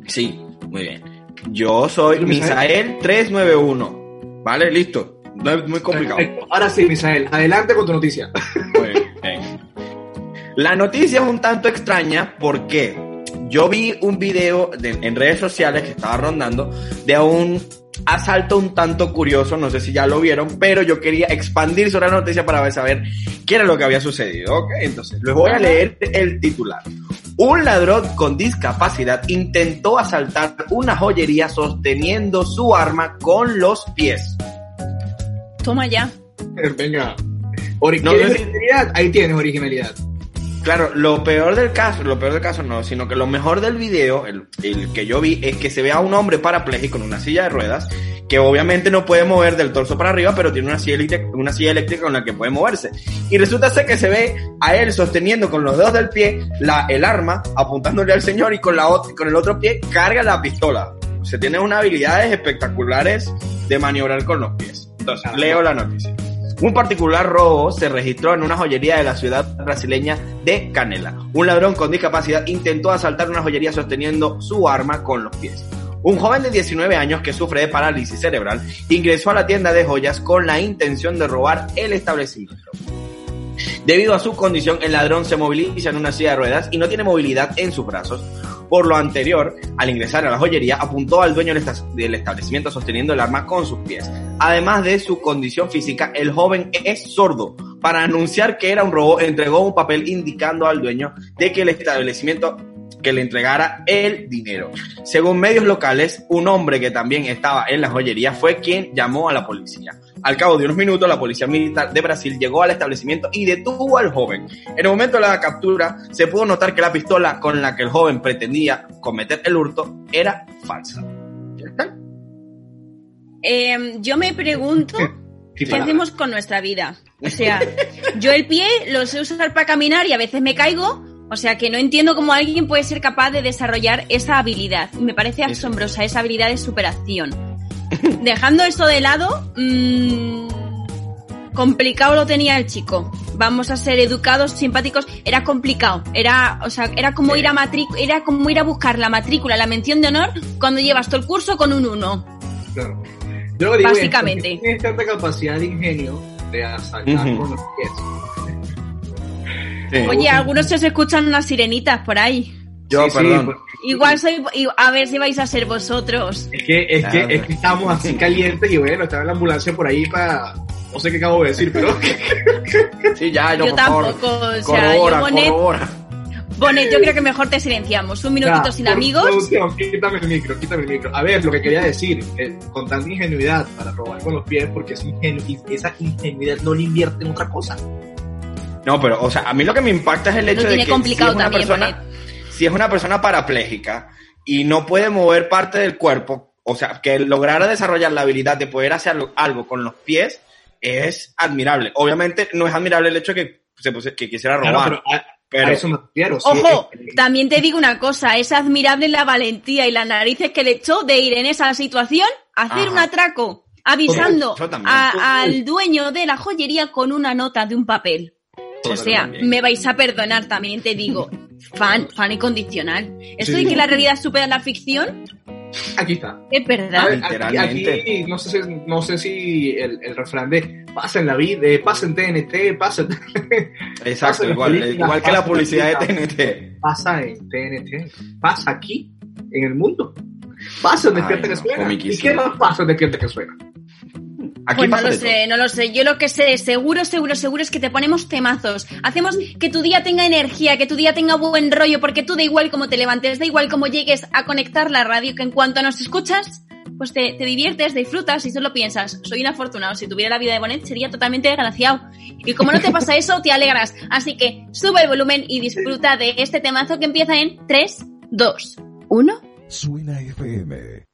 Sí, muy bien. Yo soy Misael. Misael391. Vale, listo. No es muy complicado. Ahora sí, Misael, adelante con tu noticia. Muy bien. La noticia es un tanto extraña porque yo vi un video de- en redes sociales que estaba rondando de un asalto un tanto curioso, no sé si ya lo vieron, pero yo quería expandir sobre la noticia para ver- saber qué era lo que había sucedido. ¿ok? Entonces, les voy a leer el titular. Un ladrón con discapacidad intentó asaltar una joyería sosteniendo su arma con los pies. Toma ya. [LAUGHS] Venga. Ori- No, ¿Quieres no es- originalidad? Ahí tienes originalidad. Claro, lo peor del caso, lo peor del caso no, sino que lo mejor del video, el, el que yo vi, es que se ve a un hombre parapléjico en una silla de ruedas, que obviamente no puede mover del torso para arriba, pero tiene una silla, eléctrica, una silla eléctrica con la que puede moverse. Y resulta ser que se ve a él sosteniendo con los dedos del pie la, el arma, apuntándole al señor y con, la, con el otro pie carga la pistola. O sea, tiene unas habilidades espectaculares de maniobrar con los pies. Entonces, leo la noticia. Un particular robo se registró en una joyería de la ciudad brasileña de Canela. Un ladrón con discapacidad intentó asaltar una joyería sosteniendo su arma con los pies. Un joven de 19 años que sufre de parálisis cerebral ingresó a la tienda de joyas con la intención de robar el establecimiento. Debido a su condición, el ladrón se moviliza en una silla de ruedas y no tiene movilidad en sus brazos. Por lo anterior, al ingresar a la joyería, apuntó al dueño del esta- del establecimiento sosteniendo el arma con sus pies. Además de su condición física, el joven es sordo. Para anunciar que era un robo, entregó un papel indicando al dueño de que el establecimiento que le entregara el dinero. Según medios locales, un hombre que también estaba en la joyería fue quien llamó a la policía. Al cabo de unos minutos, la policía militar de Brasil llegó al establecimiento y detuvo al joven. En el momento de la captura, se pudo notar que la pistola con la que el joven pretendía cometer el hurto era falsa. ¿Ya está? Eh, yo me pregunto [LAUGHS] qué palabra. hacemos con nuestra vida. O sea, yo el pie lo sé usar para caminar y a veces me caigo. O sea que no entiendo cómo alguien puede ser capaz de desarrollar esa habilidad. Me parece asombrosa esa habilidad de superación. [LAUGHS] Dejando eso de lado, mm, complicado lo tenía el chico. Vamos a ser educados, simpáticos. Era complicado. Era, o sea, era como ir a matric- era como ir a buscar la matrícula, la mención de honor cuando llevas todo el curso con un 1. Claro. Yo lo que digo es, Básicamente. ¿por qué tienes tanta capacidad de ingenio de asaltar con los pies. Sí. Oye, algunos se escuchan unas sirenitas por ahí. Yo, Sí, sí, perdón. pues, Igual soy, a ver si vais a ser vosotros. es que, es que, es que estamos así calientes y bueno, estaba en la ambulancia por ahí para. No sé qué acabo de decir, pero. [LAUGHS] Sí, ya, no, Yo por favor. tampoco, o sea, corrobora, yo Bonet, corrobora. Bonet, yo creo que mejor te silenciamos. Un minutito Ya, sin por amigos. quítame el micro, quítame el micro. A ver, lo que quería decir, eh, con tanta ingenuidad para robar con los pies, porque es ingenu- esa ingenuidad no le invierte en otra cosa. No, pero, o sea, a mí lo que me impacta es el Lo hecho de tiene que complicado si es una también, persona, si es una persona parapléjica y no puede mover parte del cuerpo, o sea, que lograra desarrollar la habilidad de poder hacer algo, algo con los pies es admirable. Obviamente no es admirable el hecho que se puse- que quisiera Claro, robar. pero a, pero- a eso me refiero. sí, Ojo, también te digo una cosa, es admirable la valentía y las narices que le echó de ir en esa situación a hacer Ajá. un atraco, avisando a- al dueño de la joyería con una nota de un papel. O sea, me vais a perdonar, también te digo, fan, fan incondicional. Esto de que la realidad supera la ficción, Aquí está. es verdad. ver, aquí, Literalmente. aquí no sé si, no sé si el, el refrán de pasa en la vida, eh, pasa en TNT, pasa, [LAUGHS] Exacto, en igual, películas, igual que la publicidad de TNT. pasa en TNT, pasa aquí, en el mundo. Pasa en Despierta Ay, que no, suena. ¿Y qué más pasa en Despierta que suena? Aquí Pues no lo sé, no lo sé. Yo lo que sé, seguro, seguro, seguro es que te ponemos temazos. Hacemos que tu día tenga energía, que tu día tenga buen rollo, porque tú da igual como te levantes, da igual como llegues a conectar la radio, que en cuanto nos escuchas, pues te, te diviertes, disfrutas y solo piensas, soy un afortunado, si tuviera la vida de Bonet sería totalmente desgraciado. Y como no te pasa eso, te alegras. Así que sube el volumen y disfruta de este temazo que empieza en 3, 2, 1. Suena FM.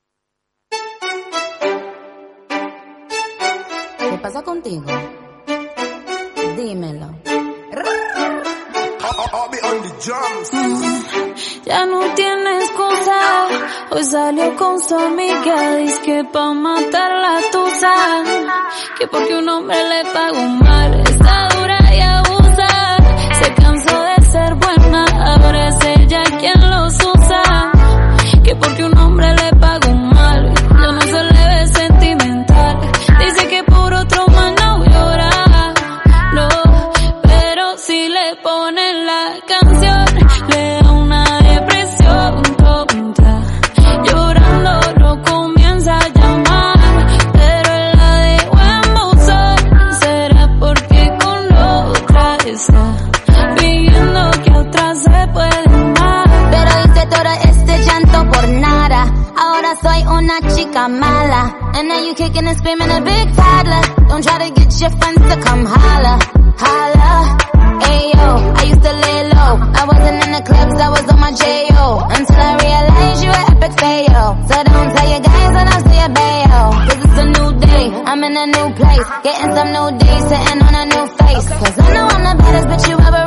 ¿Qué pasa contigo? Dímelo. Mm, Ya no tiene excusa. Hoy salió con su amiga. Dice que pa' matar la tusa. Que porque un hombre le pagó mal. Está dura y abusa. Se cansó de ser buena. Ahora es ella quien chica mala. And now you kicking and screaming a big toddler. Don't try to get your friends to come holla. Holla. Ayo, I used to lay low. I wasn't in the clubs, I was on my J.O. Until I realized you were epic fail. So don't tell your guys when I see a bail. Cause it's a new day, I'm in a new place. Getting some new days, sitting on a new face. Cause I know I'm the baddest bitch you ever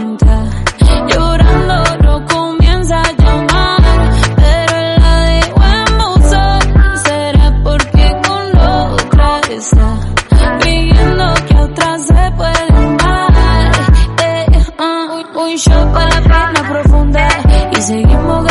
shot para la pena profunda. Y seguimos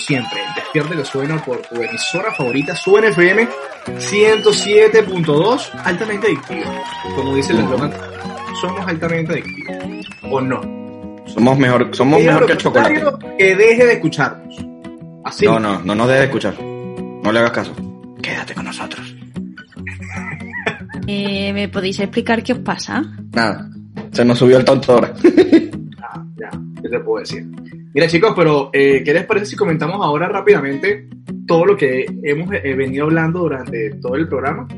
Siempre, Despierta que suena por tu emisora favorita, Suena FM 107.2, altamente adictivo. Como dice el eslogan, somos altamente adictivos. ¿O no? Somos mejor, somos mejor que el chocolate. Que deje de escucharnos. Así. No, no, no nos dejes escuchar. No le hagas caso. Quédate con nosotros. [LAUGHS] Eh, ¿Me podéis explicar qué os pasa? Nada. Se nos subió el tonto ahora. Ah, ya, ¿qué te puedo decir? Mira chicos, pero eh, ¿qué les parece si comentamos ahora rápidamente todo lo que hemos eh, venido hablando durante todo el programa?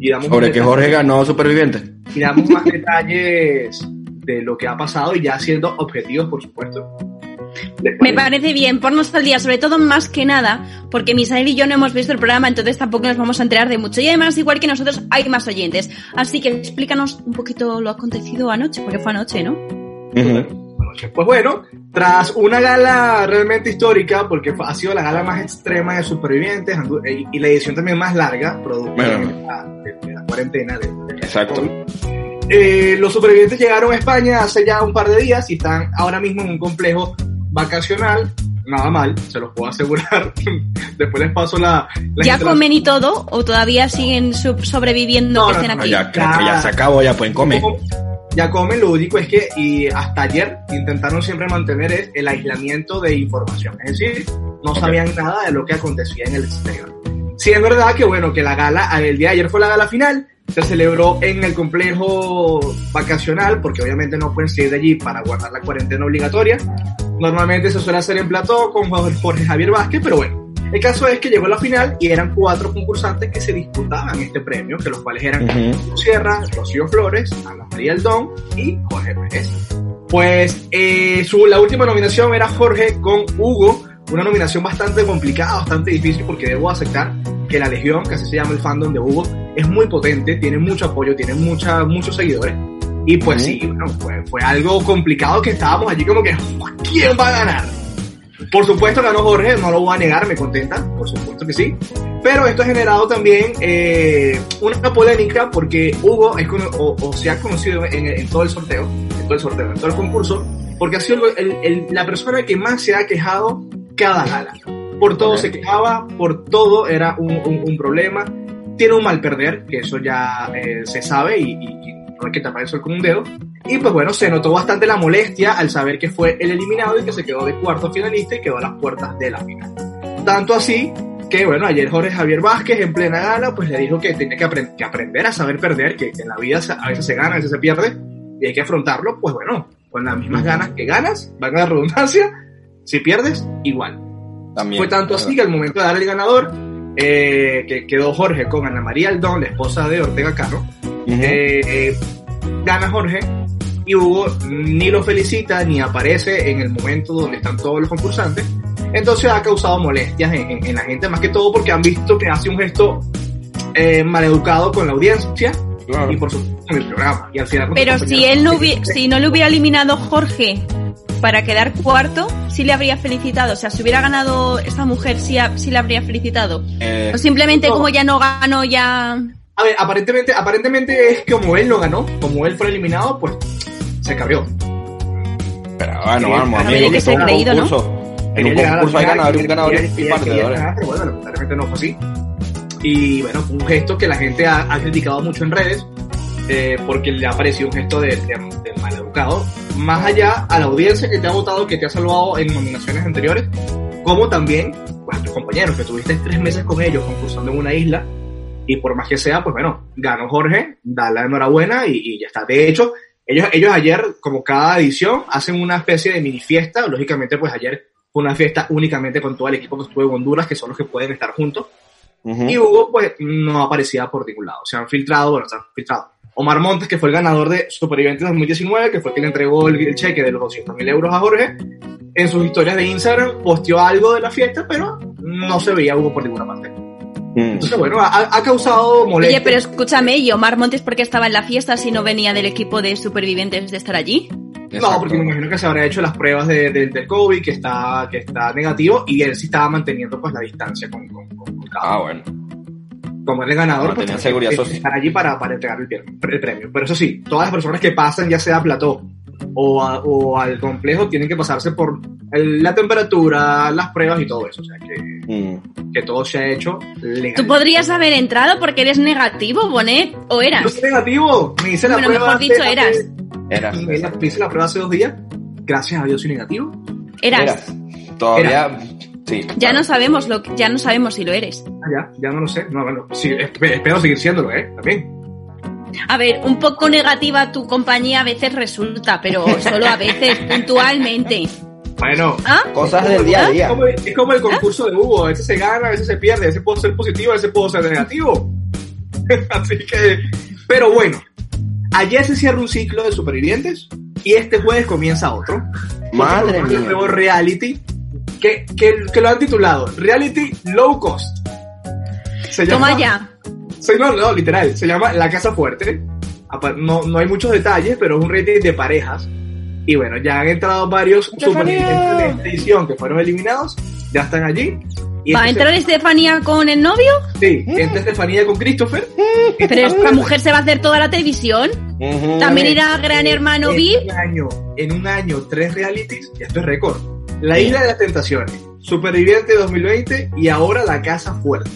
Y damos Sobre que Jorge ganó Superviviente. y damos más detalles de lo que ha pasado y ya siendo objetivos, por supuesto. Me parece bien, ponnos al día, sobre todo más que nada, porque Misael y yo no hemos visto el programa, entonces tampoco nos vamos a enterar de mucho. Y además, igual que nosotros, hay más oyentes. Así que explícanos un poquito lo acontecido anoche, porque fue anoche, ¿no? Pues bueno, tras una gala realmente histórica, porque ha sido la gala más extrema de supervivientes eh, y la edición también más larga, producto Bueno. de, la, de- la cuarentena. de- de- Exacto. Eh, los supervivientes llegaron a España hace ya un par de días y están ahora mismo en un complejo vacacional, nada mal, se los puedo asegurar. [LAUGHS] Después les paso la... la ¿Ya comen y todo o todavía siguen sub- sobreviviendo que estén No, aquí? ya, ya se acabó, ya pueden comer. Ya comen, lo único es que y hasta ayer intentaron siempre mantener es el aislamiento de información, es decir, no sabían nada de lo que acontecía en el exterior. Sí, es verdad que bueno, que la gala, el día de ayer fue la gala final, se celebró en el complejo vacacional, porque obviamente no pueden salir de allí para guardar la cuarentena obligatoria. Normalmente se suele hacer en plató con Jorge Javier Vázquez, pero bueno, el caso es que llegó la final y eran cuatro concursantes que se disputaban este premio, que los cuales eran Ujú. Sierra, Rocío Flores, Ana María Aldón y Jorge Pérez. Pues eh, su, la última nominación era Jorge con Hugo, una nominación bastante complicada, bastante difícil, porque debo aceptar que la Legión, que así se llama el fandom de Hugo, es muy potente, tiene mucho apoyo, tiene mucha, muchos seguidores. Y pues sí, bueno, fue, fue algo complicado que estábamos allí como que, ¿quién va a ganar? Por supuesto ganó Jorge, no lo voy a negar, me contenta, por supuesto que sí. Pero esto ha generado también eh, una polémica porque Hugo es o, se ha conocido en, todo el sorteo, en todo el sorteo, en todo el concurso, porque ha sido el- la persona que más se ha quejado cada gala. Por todo se quejaba, por todo era un, problema. Tiene un mal perder, que eso ya eh, se sabe y, y- no hay que tapar el con un dedo. Y pues bueno, se notó bastante la molestia al saber que fue el eliminado y que se quedó de cuarto finalista y quedó a las puertas de la final. Tanto así que bueno, ayer Jorge Javier Vázquez en plena gala pues le dijo que tiene que, apren- que aprender a saber perder, que, en la vida a veces se gana, a veces se pierde y hay que afrontarlo, pues bueno, con las mismas ganas que ganas, van a la redundancia, si pierdes, igual. También. Fue tanto así que al momento de dar el ganador, eh, que quedó Jorge con Ana María Aldón, la esposa de Ortega Cano, eh, eh, gana Jorge y Hugo ni lo felicita ni aparece en el momento donde están todos los concursantes. Entonces ha causado molestias en, en- en la gente, más que todo porque han visto que hace un gesto eh, maleducado con la audiencia y por supuesto con el programa. Y al final, con sus Pero si él no hubi- si no le hubiera eliminado Jorge para quedar cuarto, sí le habría felicitado. O sea, si hubiera ganado esa mujer, sí, ha- sí le habría felicitado. Eh, o simplemente no. como ya no ganó, ya... A ver, aparentemente, aparentemente es que como él lo ganó, como él fue eliminado, pues se cabrió. Pero bueno, vamos, amigo, que ser es un creído, ¿no? concurso. En un concurso hay ganadores, ganadores y perdedores. Pero bueno, lamentablemente no fue así. Y bueno, fue un gesto que la gente ha, ha criticado mucho en redes, eh, porque le ha parecido un gesto de, de, de maleducado. Más allá a la audiencia que te ha votado, que te ha salvado en nominaciones anteriores, como también pues, a tus compañeros, que tuviste tres meses con ellos concursando en una isla, y por más que sea, pues bueno, ganó Jorge, da la enhorabuena y, y ya está. De hecho, ellos, ellos ayer, como cada edición, hacen una especie de mini fiesta. Lógicamente, pues ayer fue una fiesta únicamente con todo el equipo que estuvo en Honduras, que son los que pueden estar juntos. Y Hugo, pues, no aparecía por ningún lado. Se han filtrado, bueno, se han filtrado. Omar Montes, que fue el ganador de Supervivientes 2019, que fue quien entregó el, el cheque de los 200 mil euros a Jorge, en sus historias de Instagram posteó algo de la fiesta, pero no se veía Hugo por ninguna parte. Entonces, bueno, ha, ha causado molestia. Oye, pero escúchame, ¿y Omar Montes por qué estaba en la fiesta si no venía del equipo de supervivientes de estar allí? No, porque me imagino que se habrá hecho las pruebas de, de- del COVID, que está, que está negativo, y él sí estaba manteniendo pues la distancia con, con, con- con cada Ah, bueno. Como él es ganador, Mantenía pues, seguridad estar allí para, para entregar el, premio- el premio. Pero eso sí, todas las personas que pasan, ya sea plató o, a- o al complejo, tienen que pasarse por el- la temperatura, las pruebas y todo eso. O sea, que, que todo se ha hecho legal. Tú podrías haber entrado porque eres negativo, Bonet, o eras. Yo soy negativo, me hice la Bueno, prueba. mejor dicho, hace- eras. Era. Me hice, me hice la prueba hace dos días. Gracias a Dios soy negativo. Eras. Todavía. Sí. Ya no sabemos lo que- ya no sabemos si lo eres. Ah, ya, ya no lo sé. No, bueno, sí, esp- espero seguir siéndolo, ¿eh? También. A ver, un poco negativa tu compañía a veces resulta, pero solo a veces, [LAUGHS] puntualmente. Bueno, ¿Ah? Cosas del día a día. Es como, es como el concurso de Hugo, a veces se gana, a veces se pierde, a veces puedo ser positivo, a veces puedo ser negativo. [LAUGHS] Así que, pero bueno, ayer se cierra un ciclo de supervivientes y este jueves comienza otro. Madre Un mía. nuevo reality que, que, que lo han titulado Reality Low Cost. Se Toma ya. Sí, no, no, literal, se llama La Casa Fuerte. No, no hay muchos detalles, pero es un reality de parejas. Y bueno, ya han entrado varios supervivientes de esta edición que fueron eliminados, ya están allí. Y ¿Va a este entrar Estefanía con el novio? se- Sí, entra Estefanía con Christopher. Pero esta mujer se va a hacer toda la televisión. También irá Gran Hermano en VIP. un año, en un año, tres realities, y esto es récord. La Isla de las Tentaciones, Superviviente 2020 y ahora La Casa Fuerte.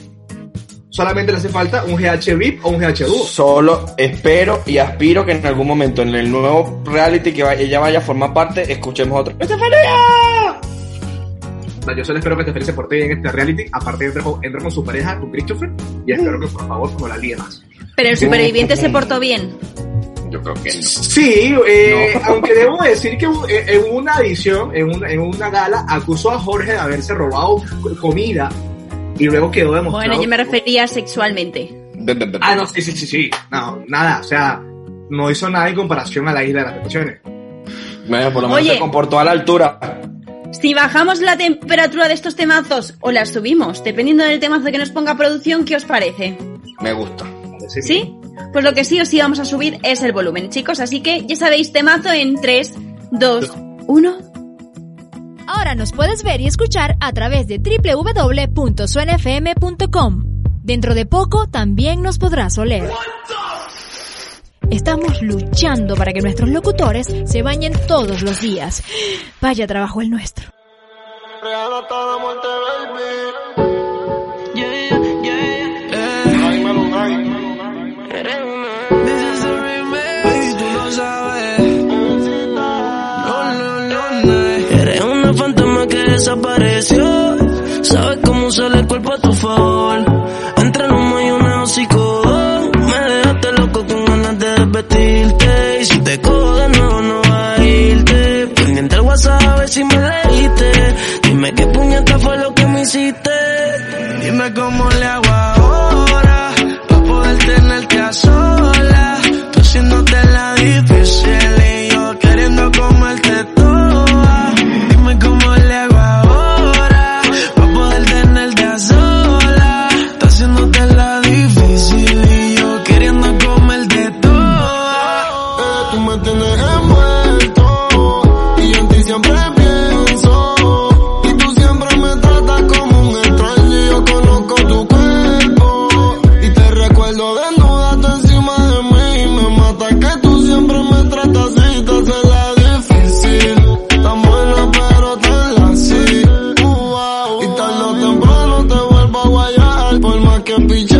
Solamente le hace falta un GH VIP o un GH Duo. Solo espero y aspiro que en algún momento en el nuevo reality que ella vaya a formar parte, escuchemos otro. ¡Estefanía! Yo solo espero que Estefanía se porte bien en este reality. Aparte, entre con, entre con su pareja, con Christopher. Y espero que por favor no la líe más. Pero el superviviente se portó bien. Yo creo que no. Sí, eh, [LAUGHS] aunque debo decir que eh, en una edición, en una, en una gala, acusó a Jorge de haberse robado comida y luego quedó demostrado. Bueno, yo me refería sexualmente. Ah, no, sí, sí, sí, sí. No, nada, o sea, no hizo nada en comparación a la isla de las tentaciones. Bueno, por lo menos Oye. se comportó a la altura. Si bajamos la temperatura de estos temazos o la subimos, dependiendo del temazo que nos ponga producción, ¿qué os parece? Me gusta. ¿Sí? Pues lo que sí o sí vamos a subir es el volumen, chicos. Así que ya sabéis, temazo en 3, 2, 1. Ahora nos puedes ver y escuchar a través de www.suenafm.com. Dentro de poco también nos podrás oler. Estamos luchando para que nuestros locutores se bañen todos los días. Vaya trabajo el nuestro. Desapareció. Sabes cómo usar el cuerpo a tu favor. Entre el humo y una hocico. Me dejaste loco con ganas de desvestirte. Y si te cojo de nuevo, no va a irte. Pendiente el WhatsApp a ver si me por más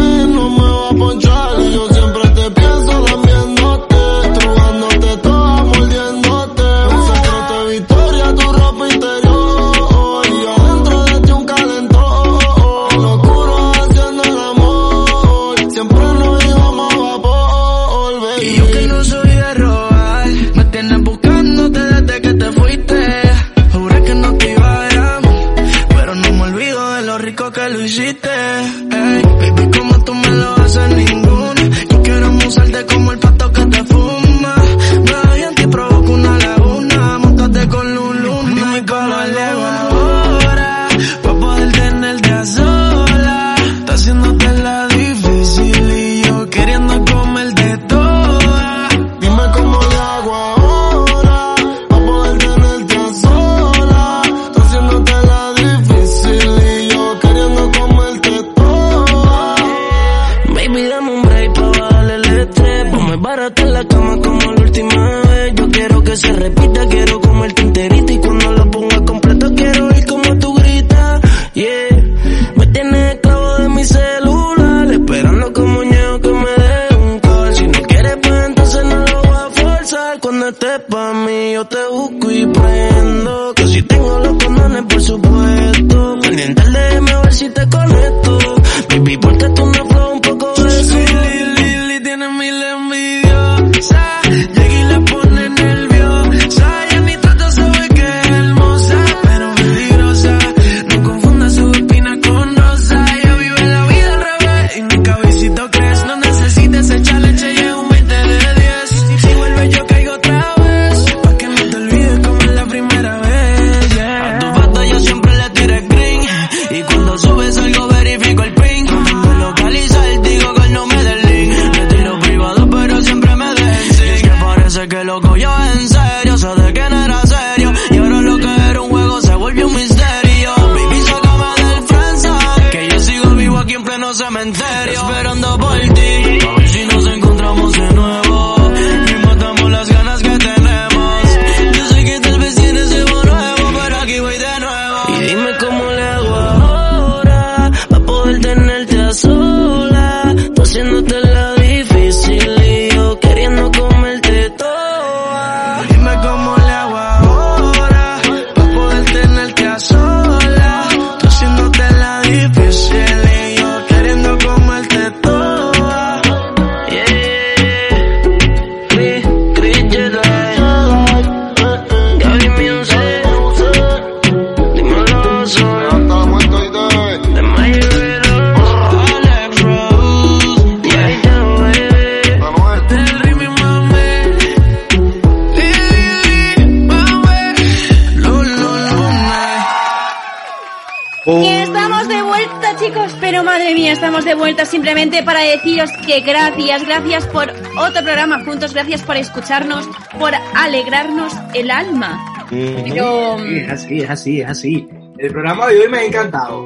deciros que gracias, gracias por otro programa juntos, gracias por escucharnos, por alegrarnos el alma. Pero... Sí, es así, es así, es así. El programa de hoy me ha encantado.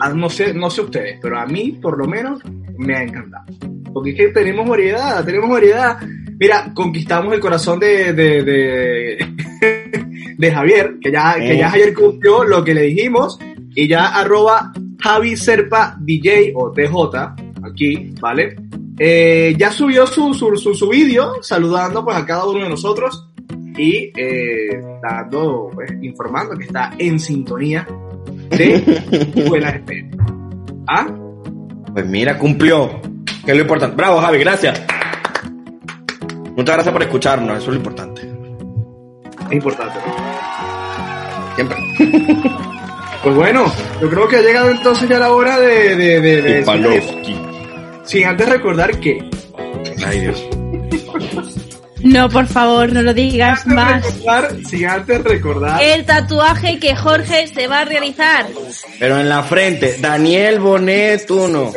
Ah, No sé, no sé ustedes, pero a mí, por lo menos, me ha encantado. Porque es que tenemos variedad, tenemos variedad. Mira, conquistamos el corazón de, de, de, [LAUGHS] de Javier, que ya, que ya Eh. Javier cumplió lo que le dijimos, y ya arroba Javi Serpa DJ o DJ aquí, ¿vale? Eh, ya subió su, su, su, su vídeo saludando pues a cada uno de nosotros y eh, dando, pues, informando que está en sintonía de Buena. ¿Ah? Pues mira, cumplió. Que es lo importante. Bravo, Javi, gracias. Muchas gracias por escucharnos, eso es lo importante. Es importante. Siempre. Pues bueno, yo creo que ha llegado entonces ya la hora de... de, de, de-. Sin antes recordar que... Ay, Dios. No, por favor, no lo digas más. Recordar, sin antes recordar... El tatuaje que Jorge se va a realizar. Pero en la frente, Daniel Bonet uno.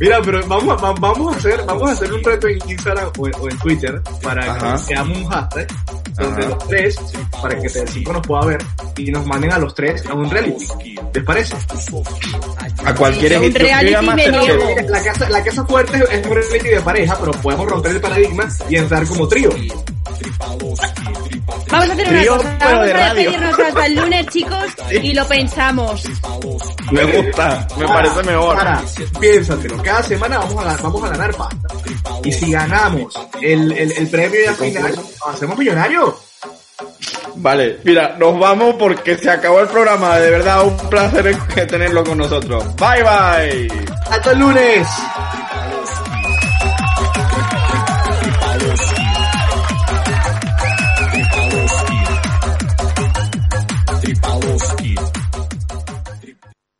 Mira, pero vamos, a- va- vamos a hacer, vamos a hacer un reto en Instagram o, en- o en Twitter para Ajá. que hagamos un hashtag donde Ajá. los tres, para que Telecinco nos pueda ver y nos manden a los tres a un reality. ¿Les parece? A cualquier Masterchef. niego. La casa, la casa fuerte es un reality de pareja, pero podemos romper el paradigma y entrar como trío. Vamos a hacer una Trío, cosa. pero Vamos de a radio. despedirnos hasta el lunes, chicos, y lo pensamos. Me gusta, me parece mejor. Ahora, piénsatelo. Cada semana vamos a, ga- vamos a ganar pasta. Y si ganamos el, el, el premio de final, nos hacemos millonarios. Vale, mira, nos vamos porque se acabó el programa. De verdad, un placer tenerlo con nosotros. Bye bye. Hasta el lunes.